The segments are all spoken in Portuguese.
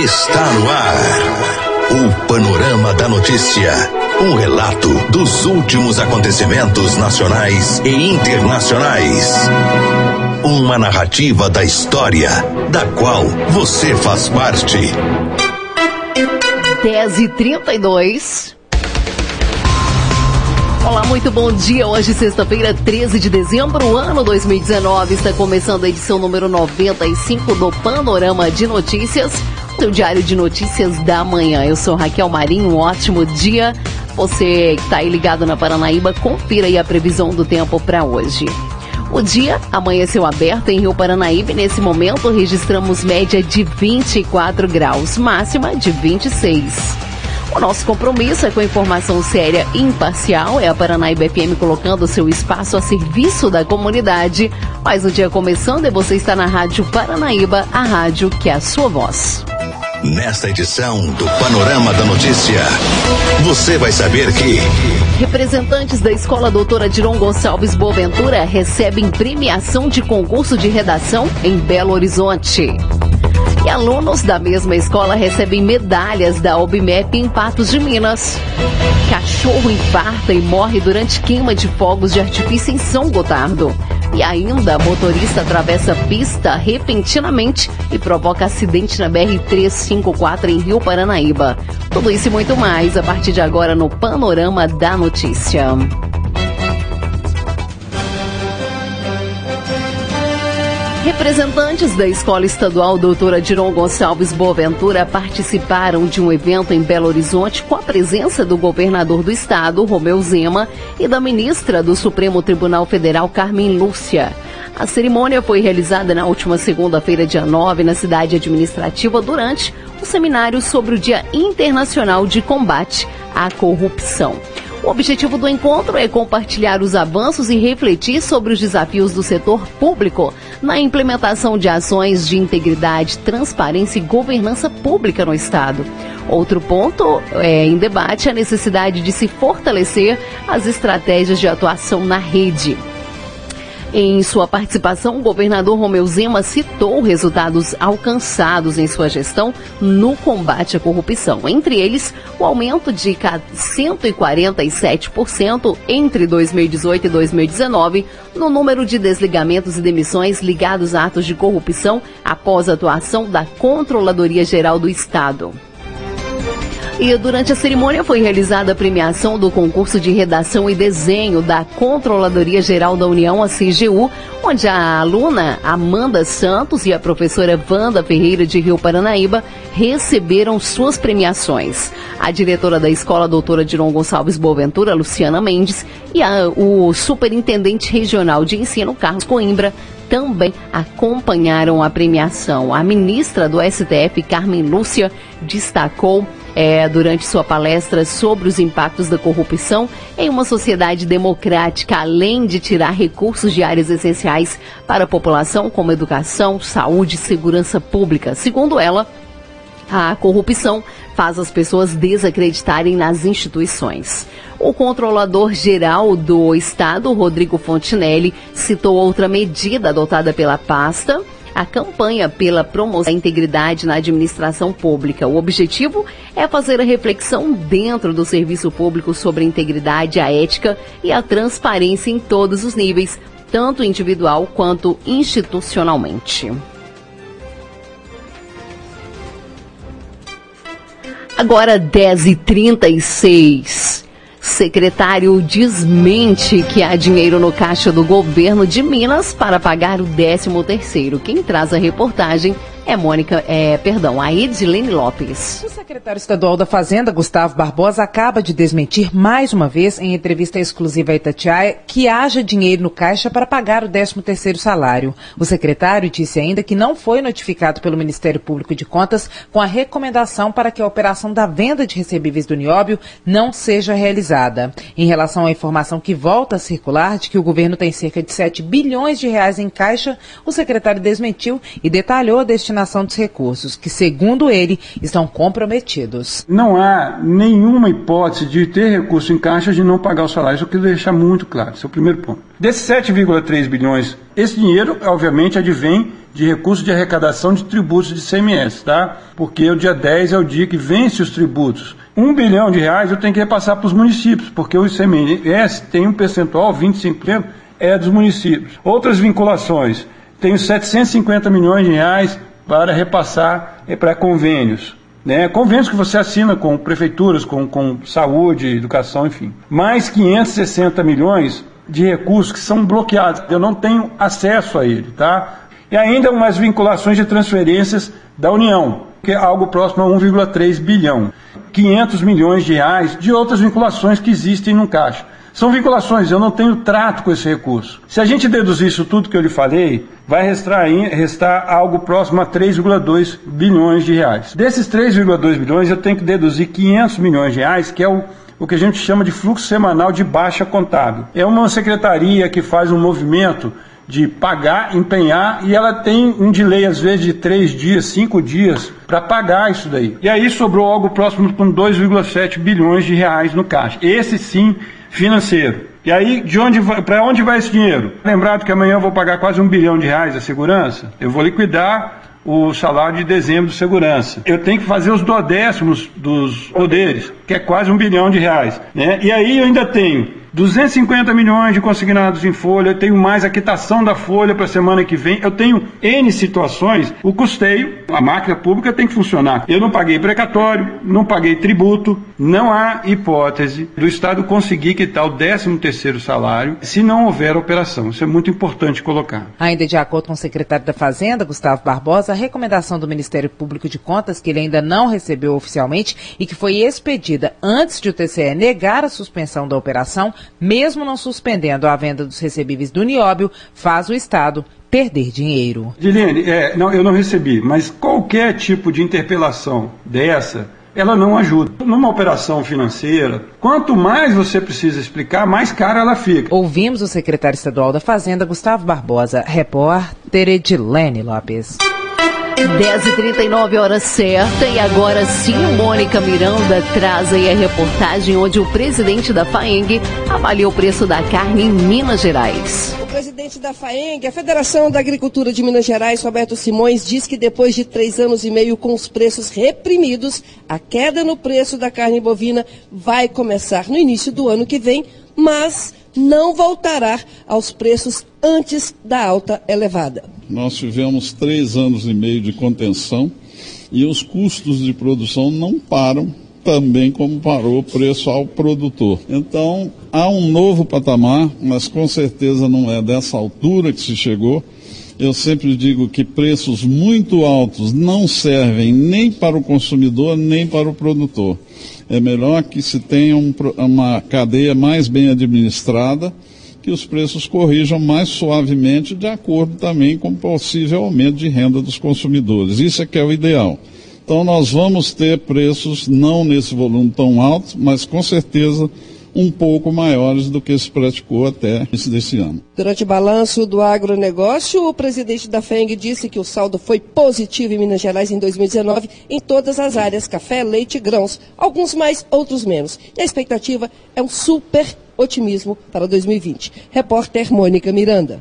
Está no ar. O Panorama da Notícia. Um relato dos últimos acontecimentos nacionais e internacionais. Uma narrativa da história, da qual você faz parte. 10 e 32 Olá, muito bom dia. Hoje, sexta-feira, 13 de dezembro, ano 2019. Está começando a edição número 95 do Panorama de Notícias, o Diário de Notícias da Manhã. Eu sou Raquel Marinho, um ótimo dia. Você que está aí ligado na Paranaíba, confira aí a previsão do tempo para hoje. O dia amanheceu aberto em Rio Paranaíba e nesse momento registramos média de 24 graus, máxima de 26. O nosso compromisso é com informação séria e imparcial. É a Paranaíba FM colocando seu espaço a serviço da comunidade. Mas o dia começando e você está na Rádio Paranaíba, a rádio que é a sua voz. Nesta edição do Panorama da Notícia, você vai saber que. Representantes da Escola Doutora Diron Gonçalves Boaventura recebem premiação de concurso de redação em Belo Horizonte. E alunos da mesma escola recebem medalhas da OBMEP em Patos de Minas. Cachorro infarta e morre durante queima de fogos de artifício em São Gotardo. E ainda, motorista atravessa pista repentinamente e provoca acidente na BR-354 em Rio Paranaíba. Tudo isso e muito mais a partir de agora no Panorama da Notícia. Representantes da Escola Estadual Doutora Diron Gonçalves Boaventura participaram de um evento em Belo Horizonte com a presença do governador do estado, Romeu Zema, e da ministra do Supremo Tribunal Federal, Carmen Lúcia. A cerimônia foi realizada na última segunda-feira, dia 9, na cidade administrativa, durante o seminário sobre o Dia Internacional de Combate à Corrupção. O objetivo do encontro é compartilhar os avanços e refletir sobre os desafios do setor público na implementação de ações de integridade, transparência e governança pública no Estado. Outro ponto é, em debate é a necessidade de se fortalecer as estratégias de atuação na rede. Em sua participação, o governador Romeu Zema citou resultados alcançados em sua gestão no combate à corrupção. Entre eles, o aumento de 147% entre 2018 e 2019 no número de desligamentos e demissões ligados a atos de corrupção após a atuação da Controladoria Geral do Estado. E durante a cerimônia foi realizada a premiação do concurso de redação e desenho da Controladoria Geral da União, a CGU, onde a aluna Amanda Santos e a professora Wanda Ferreira de Rio Paranaíba receberam suas premiações. A diretora da escola, doutora Diron Gonçalves Boaventura, Luciana Mendes, e a, o superintendente regional de ensino, Carlos Coimbra, também acompanharam a premiação. A ministra do STF, Carmen Lúcia, destacou é, durante sua palestra sobre os impactos da corrupção em uma sociedade democrática, além de tirar recursos de áreas essenciais para a população, como educação, saúde e segurança pública. Segundo ela, a corrupção faz as pessoas desacreditarem nas instituições. O controlador geral do Estado, Rodrigo Fontinelli, citou outra medida adotada pela pasta a campanha pela promoção da integridade na administração pública. O objetivo é fazer a reflexão dentro do serviço público sobre a integridade, a ética e a transparência em todos os níveis, tanto individual quanto institucionalmente. Agora 10h36. Secretário desmente que há dinheiro no caixa do governo de Minas para pagar o 13 terceiro. Quem traz a reportagem é Mônica, é, perdão, a Edilene Lopes. O secretário estadual da Fazenda, Gustavo Barbosa, acaba de desmentir mais uma vez, em entrevista exclusiva a Itatiaia, que haja dinheiro no caixa para pagar o 13º salário. O secretário disse ainda que não foi notificado pelo Ministério Público de Contas com a recomendação para que a operação da venda de recebíveis do Nióbio não seja realizada. Em relação à informação que volta a circular de que o governo tem cerca de 7 bilhões de reais em caixa, o secretário desmentiu e detalhou a destinação dos recursos, que, segundo ele, estão comprometidos. Não há nenhuma hipótese de ter recurso em caixa de não pagar o salário. Isso eu quero deixar muito claro. Esse é o primeiro ponto. Desses 7,3 bilhões, esse dinheiro, obviamente, advém de recursos de arrecadação de tributos de CMS, tá? Porque o dia 10 é o dia que vence os tributos. Um bilhão de reais eu tenho que repassar para os municípios, porque o ICMS tem um percentual, 25%, é dos municípios. Outras vinculações, tenho 750 milhões de reais para repassar é, para convênios. Né? Convênios que você assina com prefeituras, com, com saúde, educação, enfim. Mais 560 milhões de recursos que são bloqueados. Eu não tenho acesso a ele, tá? E ainda umas vinculações de transferências da União, que é algo próximo a 1,3 bilhão. 500 milhões de reais de outras vinculações que existem no caixa. São vinculações, eu não tenho trato com esse recurso. Se a gente deduzir isso tudo que eu lhe falei, vai restar, restar algo próximo a 3,2 bilhões de reais. Desses 3,2 bilhões, eu tenho que deduzir 500 milhões de reais, que é o, o que a gente chama de fluxo semanal de baixa contábil. É uma secretaria que faz um movimento de pagar, empenhar, e ela tem um delay, às vezes, de três dias, cinco dias, para pagar isso daí. E aí sobrou algo próximo com 2,7 bilhões de reais no caixa. Esse sim, financeiro. E aí, de onde para onde vai esse dinheiro? Lembrado que amanhã eu vou pagar quase um bilhão de reais a segurança, eu vou liquidar o salário de dezembro de segurança. Eu tenho que fazer os dodécimos dos poderes, que é quase um bilhão de reais. Né? E aí eu ainda tenho 250 milhões de consignados em folha, eu tenho mais a quitação da folha para a semana que vem, eu tenho N situações, o custeio, a máquina pública tem que funcionar. Eu não paguei precatório, não paguei tributo, não há hipótese do Estado conseguir quitar o 13 terceiro salário se não houver operação. Isso é muito importante colocar. Ainda de acordo com o secretário da Fazenda, Gustavo Barbosa, a recomendação do Ministério Público de Contas, que ele ainda não recebeu oficialmente e que foi expedida antes de o TCE negar a suspensão da operação, mesmo não suspendendo a venda dos recebíveis do Nióbio, faz o Estado perder dinheiro. Dilene, é, não, eu não recebi, mas qualquer tipo de interpelação dessa, ela não ajuda. Numa operação financeira, quanto mais você precisa explicar, mais cara ela fica. Ouvimos o secretário estadual da Fazenda, Gustavo Barbosa, repórter Edilene Lopes. 10h39 horas certa e agora sim Mônica Miranda traz aí a reportagem onde o presidente da FAENG avalia o preço da carne em Minas Gerais. O presidente da FAENG, a Federação da Agricultura de Minas Gerais, Roberto Simões, diz que depois de três anos e meio com os preços reprimidos, a queda no preço da carne bovina vai começar no início do ano que vem, mas não voltará aos preços antes da alta elevada. Nós tivemos três anos e meio de contenção e os custos de produção não param também como parou o preço ao produtor. Então, há um novo patamar, mas com certeza não é dessa altura que se chegou. Eu sempre digo que preços muito altos não servem nem para o consumidor nem para o produtor. É melhor que se tenha um, uma cadeia mais bem administrada, que os preços corrijam mais suavemente, de acordo também com o possível aumento de renda dos consumidores. Isso é que é o ideal. Então nós vamos ter preços não nesse volume tão alto, mas com certeza um pouco maiores do que se praticou até esse desse ano. Durante o balanço do agronegócio, o presidente da FENG disse que o saldo foi positivo em Minas Gerais em 2019 em todas as áreas, café, leite e grãos, alguns mais, outros menos. E a expectativa é um super otimismo para 2020. Repórter Mônica Miranda.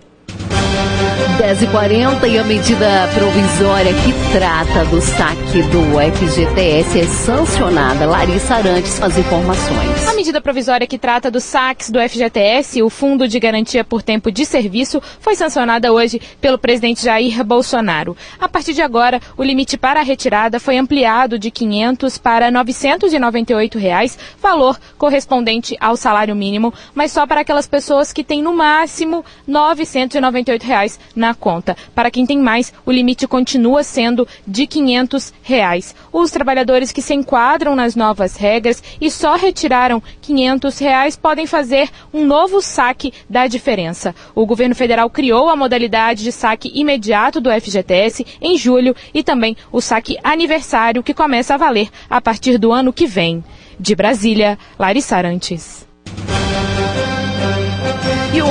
10h40 e a medida provisória que trata do saque do FGTS é sancionada. Larissa Arantes as informações. A medida provisória que trata dos saques do FGTS, o Fundo de Garantia por Tempo de Serviço, foi sancionada hoje pelo presidente Jair Bolsonaro. A partir de agora, o limite para a retirada foi ampliado de 500 para 998 reais, valor correspondente ao salário mínimo, mas só para aquelas pessoas que têm no máximo 998 reais na conta. Para quem tem mais, o limite continua sendo de 500 reais. Os trabalhadores que se enquadram nas novas regras e só retiraram 500 reais podem fazer um novo saque da diferença. O governo federal criou a modalidade de saque imediato do FGTS em julho e também o saque aniversário que começa a valer a partir do ano que vem. De Brasília, Larissa Arantes.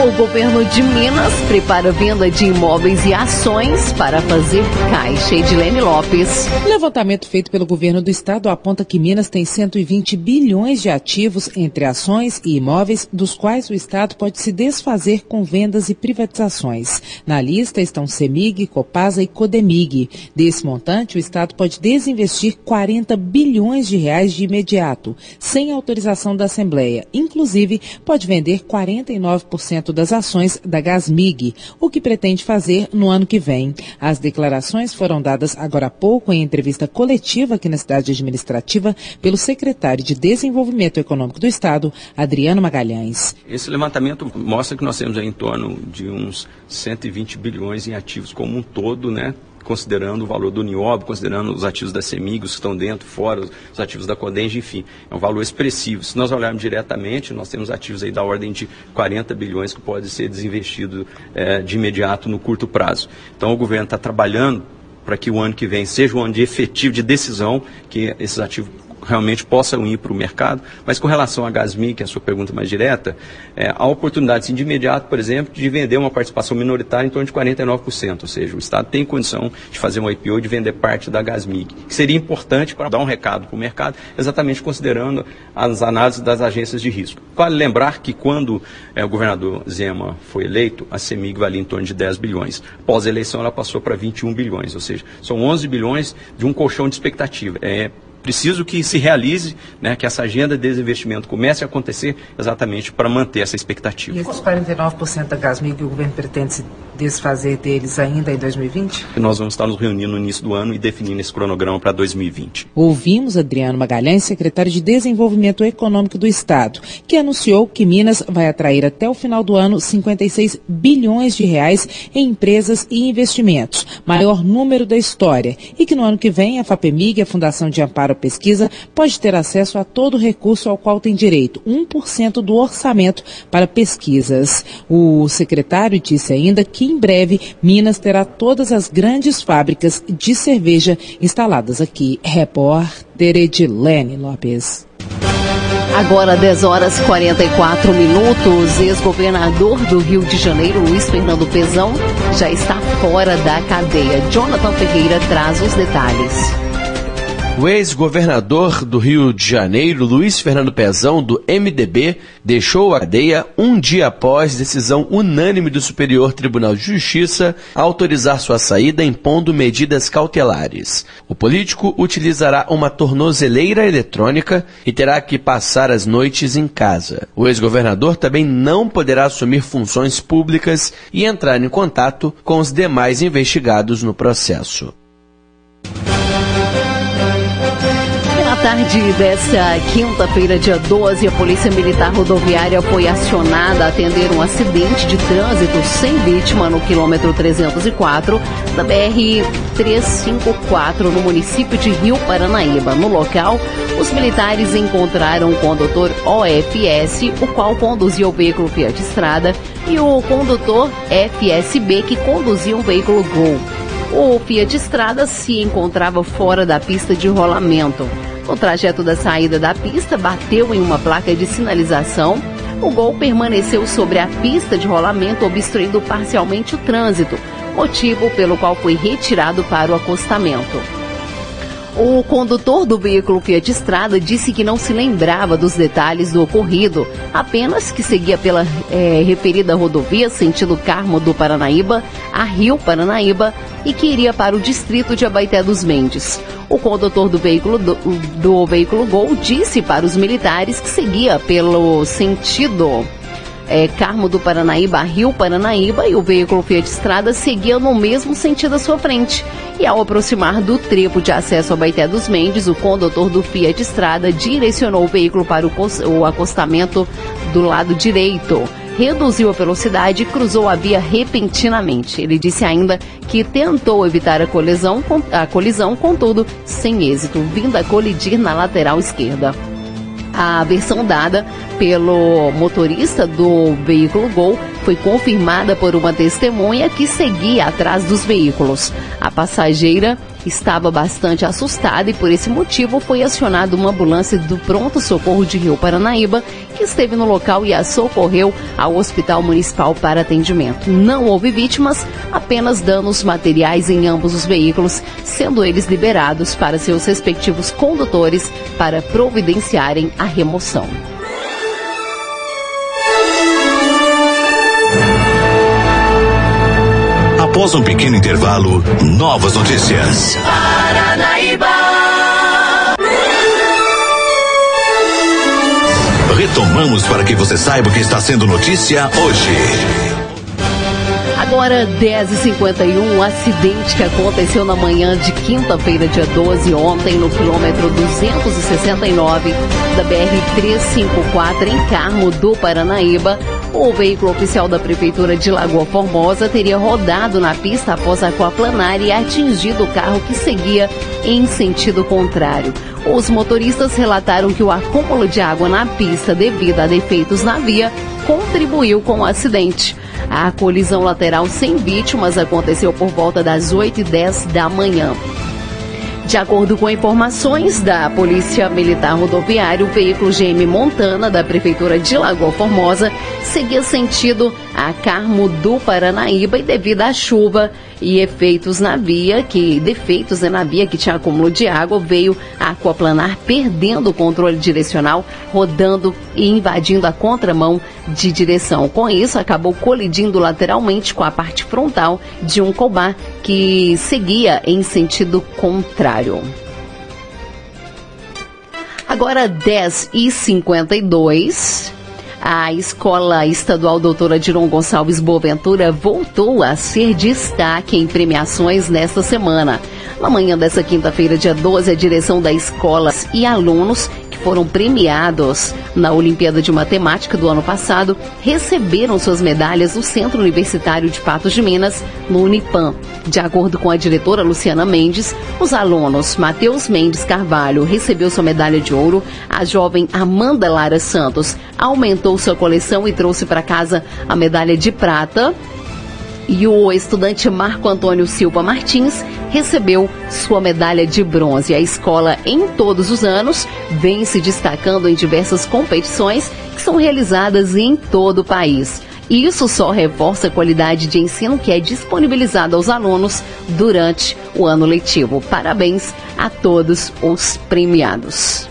O governo de Minas prepara venda de imóveis e ações para fazer caixa. Edilene Lopes. Levantamento feito pelo governo do estado aponta que Minas tem 120 bilhões de ativos entre ações e imóveis, dos quais o estado pode se desfazer com vendas e privatizações. Na lista estão Semig, Copasa e Codemig. Desse montante, o estado pode desinvestir 40 bilhões de reais de imediato, sem autorização da Assembleia. Inclusive, pode vender 49% das ações da Gasmig, o que pretende fazer no ano que vem. As declarações foram dadas agora há pouco em entrevista coletiva aqui na cidade administrativa pelo secretário de Desenvolvimento Econômico do Estado, Adriano Magalhães. Esse levantamento mostra que nós temos em torno de uns 120 bilhões em ativos como um todo, né? Considerando o valor do Niob, considerando os ativos da Semig, os que estão dentro, fora, os ativos da Codenge, enfim, é um valor expressivo. Se nós olharmos diretamente, nós temos ativos aí da ordem de 40 bilhões que pode ser desinvestido é, de imediato no curto prazo. Então o governo está trabalhando para que o ano que vem seja um ano de efetivo, de decisão, que esses ativos realmente possam ir para o mercado. Mas com relação à Gasmi, que é a sua pergunta mais direta, é, há oportunidade, sim, de imediato, por exemplo, de vender uma participação minoritária em torno de 49%. Ou seja, o Estado tem condição de fazer um IPO e de vender parte da Gasmi, que seria importante para dar um recado para o mercado, exatamente considerando as análises das agências de risco. Vale lembrar que quando é, o governador Zema foi eleito, a CEMIG valia em torno de 10 bilhões. Pós-eleição, ela passou para 21 bilhões, ou seja, são 11 bilhões de um colchão de expectativa. É, preciso que se realize, né, que essa agenda de desinvestimento comece a acontecer exatamente para manter essa expectativa. E esses 49% da Gasmig, o governo pretende se desfazer deles ainda em 2020? Nós vamos estar nos reunindo no início do ano e definindo esse cronograma para 2020. Ouvimos Adriano Magalhães, secretário de Desenvolvimento Econômico do Estado, que anunciou que Minas vai atrair até o final do ano 56 bilhões de reais em empresas e investimentos, maior número da história, e que no ano que vem a FAPEMIG, a Fundação de Amparo à Pesquisa, pode ter acesso a todo recurso ao qual tem direito, 1% do orçamento para pesquisas. O secretário disse ainda que em breve Minas terá todas as grandes fábricas de cerveja instaladas aqui. Repórter Edilene Lopes. Agora 10 horas 44 minutos. Ex-governador do Rio de Janeiro, Luiz Fernando Pezão, já está fora da cadeia. Jonathan Ferreira traz os detalhes. O ex-governador do Rio de Janeiro, Luiz Fernando Pezão, do MDB, deixou a cadeia um dia após decisão unânime do Superior Tribunal de Justiça autorizar sua saída impondo medidas cautelares. O político utilizará uma tornozeleira eletrônica e terá que passar as noites em casa. O ex-governador também não poderá assumir funções públicas e entrar em contato com os demais investigados no processo. Tarde desta quinta-feira, dia 12, a Polícia Militar Rodoviária foi acionada a atender um acidente de trânsito sem vítima no quilômetro 304 da BR-354, no município de Rio Paranaíba. No local, os militares encontraram o condutor OFS, o qual conduzia o veículo Fiat Estrada, e o condutor FSB, que conduzia um veículo Gol. O Fiat Estrada se encontrava fora da pista de rolamento. No trajeto da saída da pista, bateu em uma placa de sinalização. O gol permaneceu sobre a pista de rolamento, obstruindo parcialmente o trânsito, motivo pelo qual foi retirado para o acostamento. O condutor do veículo Fiat Estrada disse que não se lembrava dos detalhes do ocorrido, apenas que seguia pela é, referida rodovia sentido Carmo do Paranaíba a Rio Paranaíba e que iria para o distrito de Abaité dos Mendes. O condutor do veículo, do, do veículo Gol disse para os militares que seguia pelo sentido é, Carmo do Paranaíba, Rio Paranaíba, e o veículo Fiat Estrada seguia no mesmo sentido à sua frente. E ao aproximar do trevo de acesso ao Baité dos Mendes, o condutor do Fiat Estrada direcionou o veículo para o, o acostamento do lado direito reduziu a velocidade e cruzou a via repentinamente. Ele disse ainda que tentou evitar a colisão, a colisão contudo, sem êxito, vindo a colidir na lateral esquerda. A versão dada pelo motorista do veículo Gol foi confirmada por uma testemunha que seguia atrás dos veículos. A passageira estava bastante assustada e por esse motivo foi acionada uma ambulância do Pronto Socorro de Rio Paranaíba, que esteve no local e a socorreu ao Hospital Municipal para atendimento. Não houve vítimas, apenas danos materiais em ambos os veículos, sendo eles liberados para seus respectivos condutores para providenciarem a remoção. Após um pequeno intervalo, novas notícias. Paranaíba. Retomamos para que você saiba o que está sendo notícia hoje. Agora, 10h51, um acidente que aconteceu na manhã de quinta-feira, dia 12, ontem, no quilômetro 269 da BR-354, em Carmo do Paranaíba. O veículo oficial da Prefeitura de Lagoa Formosa teria rodado na pista após aquaplanar e atingido o carro que seguia em sentido contrário. Os motoristas relataram que o acúmulo de água na pista devido a defeitos na via contribuiu com o acidente. A colisão lateral sem vítimas aconteceu por volta das 8 e 10 da manhã. De acordo com informações da Polícia Militar Rodoviária, o veículo GM Montana da Prefeitura de Lagoa Formosa seguia sentido a Carmo do Paranaíba e devido à chuva e efeitos na via, que defeitos né, na via que tinha acúmulo de água, veio a aquaplanar perdendo o controle direcional, rodando e invadindo a contramão de direção. Com isso, acabou colidindo lateralmente com a parte frontal de um cobar que seguia em sentido contrário. Agora 10 e 52 a Escola Estadual Doutora Diron Gonçalves Boaventura voltou a ser destaque em premiações nesta semana. Na manhã dessa quinta-feira, dia 12, a direção da escola e alunos foram premiados na Olimpíada de Matemática do ano passado receberam suas medalhas no Centro Universitário de Patos de Minas, no Unipam. De acordo com a diretora Luciana Mendes, os alunos Matheus Mendes Carvalho recebeu sua medalha de ouro, a jovem Amanda Lara Santos aumentou sua coleção e trouxe para casa a medalha de prata e o estudante Marco Antônio Silva Martins recebeu sua medalha de bronze. A escola, em todos os anos, vem se destacando em diversas competições que são realizadas em todo o país. Isso só reforça a qualidade de ensino que é disponibilizada aos alunos durante o ano letivo. Parabéns a todos os premiados.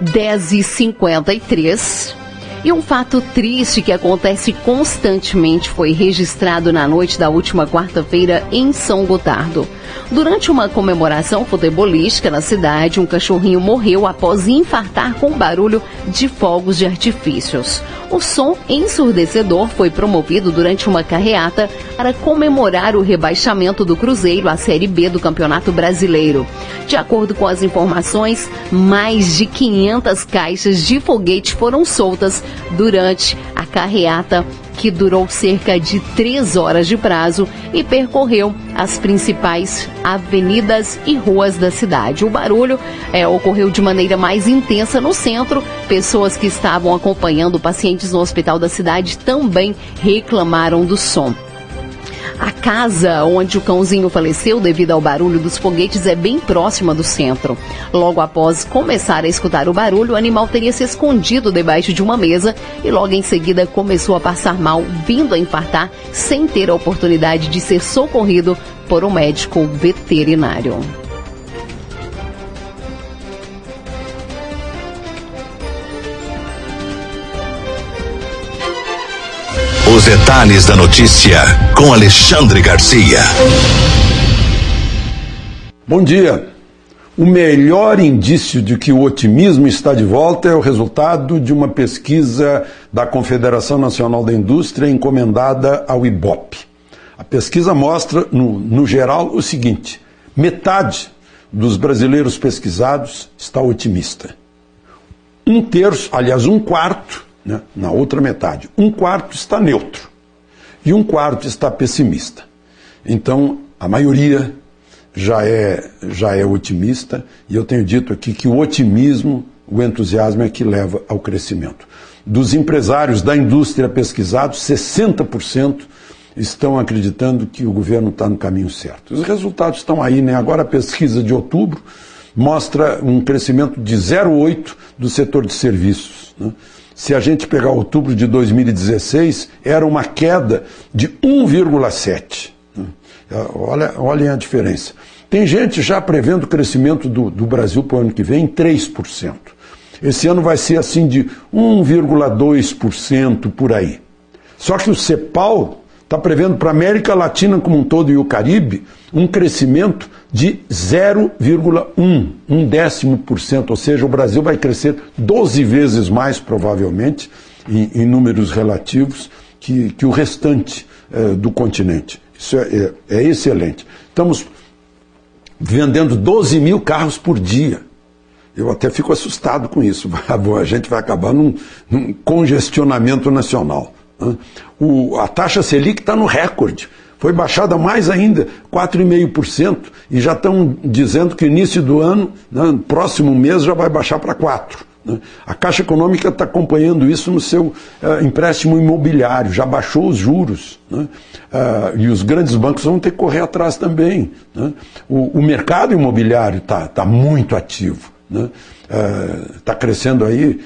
10 e 53 e um fato triste que acontece constantemente foi registrado na noite da última quarta-feira em São Gotardo. Durante uma comemoração futebolística na cidade, um cachorrinho morreu após infartar com barulho de fogos de artifícios. O som ensurdecedor foi promovido durante uma carreata para comemorar o rebaixamento do Cruzeiro à Série B do Campeonato Brasileiro. De acordo com as informações, mais de 500 caixas de foguete foram soltas durante a carreata que durou cerca de três horas de prazo e percorreu as principais avenidas e ruas da cidade. O barulho é, ocorreu de maneira mais intensa no centro. Pessoas que estavam acompanhando pacientes no hospital da cidade também reclamaram do som. A casa onde o cãozinho faleceu devido ao barulho dos foguetes é bem próxima do centro. Logo após começar a escutar o barulho, o animal teria se escondido debaixo de uma mesa e logo em seguida começou a passar mal, vindo a infartar sem ter a oportunidade de ser socorrido por um médico veterinário. Os detalhes da notícia com Alexandre Garcia. Bom dia. O melhor indício de que o otimismo está de volta é o resultado de uma pesquisa da Confederação Nacional da Indústria encomendada ao IBOP. A pesquisa mostra, no, no geral, o seguinte: metade dos brasileiros pesquisados está otimista. Um terço, aliás, um quarto, né, na outra metade. Um quarto está neutro e um quarto está pessimista. Então, a maioria já é, já é otimista e eu tenho dito aqui que o otimismo, o entusiasmo é que leva ao crescimento. Dos empresários da indústria pesquisados, 60% estão acreditando que o governo está no caminho certo. Os resultados estão aí, né? Agora a pesquisa de outubro mostra um crescimento de 0,8 do setor de serviços. Né? Se a gente pegar outubro de 2016, era uma queda de 1,7. Né? Olha, olhem a diferença. Tem gente já prevendo o crescimento do, do Brasil para o ano que vem em 3%. Esse ano vai ser assim de 1,2% por aí. Só que o CEPAL está prevendo para a América Latina como um todo e o Caribe um crescimento de 0,1, um décimo por cento, ou seja, o Brasil vai crescer 12 vezes mais, provavelmente, em, em números relativos, que, que o restante eh, do continente. Isso é, é, é excelente. Estamos vendendo 12 mil carros por dia. Eu até fico assustado com isso. A gente vai acabar num, num congestionamento nacional. O, a taxa Selic está no recorde. Foi baixada mais ainda, 4,5%, e já estão dizendo que início do ano, né, próximo mês, já vai baixar para 4%. Né? A Caixa Econômica está acompanhando isso no seu uh, empréstimo imobiliário, já baixou os juros. Né? Uh, e os grandes bancos vão ter que correr atrás também. Né? O, o, mercado imobiliário está tá muito ativo. Né? Uh, crescendo aí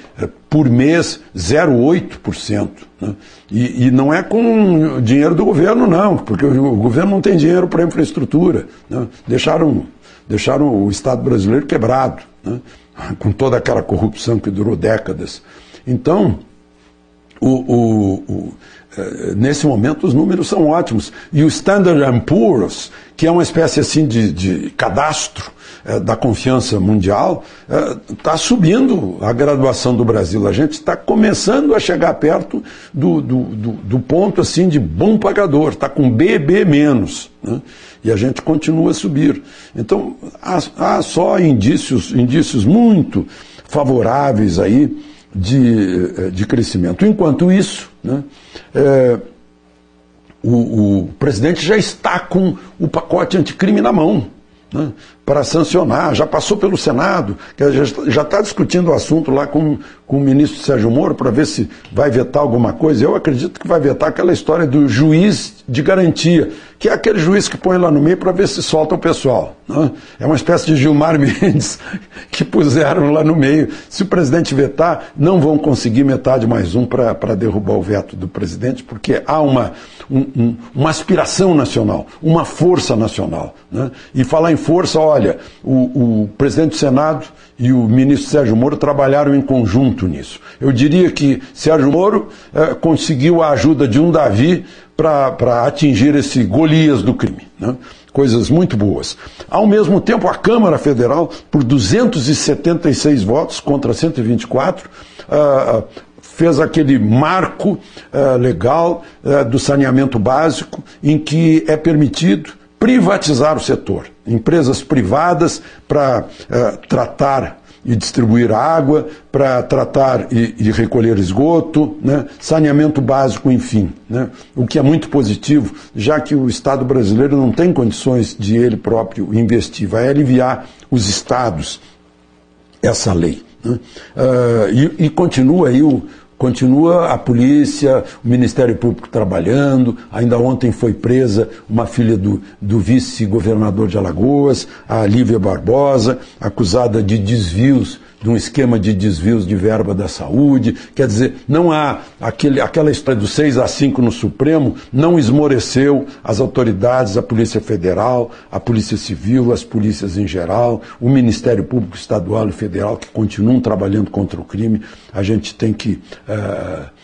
por mês 0,8%. Né? E, e, não é com dinheiro do governo, não, porque o, o governo não tem dinheiro para infraestrutura. Né? Deixaram, deixaram o Estado brasileiro quebrado, né? com toda aquela corrupção que durou décadas. Então, o, o, eh, nesse momento os números são ótimos. E o Standard Poor's, que é uma espécie assim de, de cadastro é, da confiança mundial, está é, subindo a graduação do Brasil. A gente está começando a chegar perto do, do, do, do, ponto assim de bom pagador, está com BB menos. Né? E a gente continua a subir. Então, há, há só indícios, indícios muito favoráveis aí de, eh, de crescimento. Enquanto isso, né, é, o, o, presidente já está com o pacote anticrime na mão. Né, para sancionar, já passou pelo Senado, já está discutindo o assunto lá com, com o ministro Sérgio Moro para ver se vai vetar alguma coisa. Eu acredito que vai vetar aquela história do juiz de garantia, que é aquele juiz que põe lá no meio para ver se solta o pessoal. Né? É uma espécie de Gilmar Mendes que puseram lá no meio. Se o presidente vetar, não vão conseguir metade mais um para derrubar o veto do presidente, porque há uma, um, um, uma aspiração nacional, uma força nacional. Né? E falar em força, olha, o, o presidente do Senado e o ministro Sérgio Moro trabalharam em conjunto nisso. Eu diria que Sérgio Moro eh, conseguiu a ajuda de um Davi para atingir esse Golias do crime. Né? Coisas muito boas. Ao mesmo tempo, a Câmara Federal, por 276 votos contra 124, uh, fez aquele marco legal do saneamento básico, em que é permitido privatizar o setor. Empresas privadas para uh, tratar e distribuir água, para tratar e, e, recolher esgoto, né? saneamento básico, enfim. Né? O que é muito positivo, já que o Estado brasileiro não tem condições de ele próprio investir, vai aliviar os estados essa lei. Né? Uh, e, e, continua aí o, Continua a polícia, o Ministério Público trabalhando. Ainda ontem foi presa uma filha do, do vice-governador de Alagoas, a Lívia Barbosa, acusada de desvios de um esquema de desvios de verba da saúde. Quer dizer, não há aquele, aquela história do 6 a 5 no Supremo, não esmoreceu as autoridades, a Polícia Federal, a Polícia Civil, as polícias em geral, o Ministério Público Estadual e Federal, que continuam trabalhando contra o crime. A gente tem que. Uh,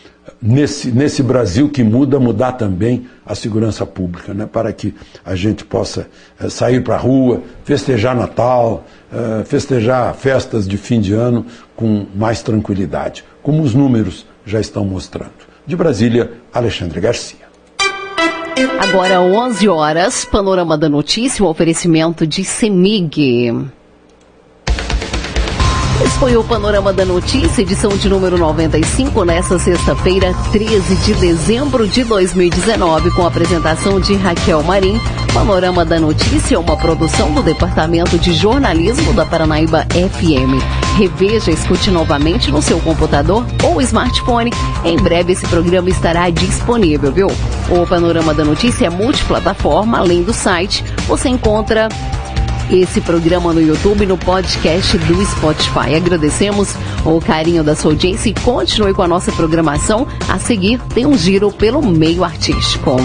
nesse, nesse Brasil que muda, mudar também a segurança pública, né? para que a gente possa uh, sair para a rua, festejar Natal, uh, festejar festas de fim de ano com mais tranquilidade, como os números já estão mostrando. De Brasília, Alexandre Garcia. Agora 11 horas, panorama da notícia, um oferecimento de Semig. Esse foi o Panorama da Notícia, edição de número 95, nesta sexta-feira, 13 de dezembro de 2019, com a apresentação de Raquel Marim. Panorama da Notícia é uma produção do Departamento de Jornalismo da Paranaíba FM. Reveja, escute novamente no seu computador ou smartphone. Em breve esse programa estará disponível, viu? O Panorama da Notícia é multiplataforma, além do site. Você encontra esse programa no YouTube e no podcast do Spotify. Agradecemos o carinho da sua audiência e continue com a nossa programação. A seguir, tem um giro pelo meio artístico.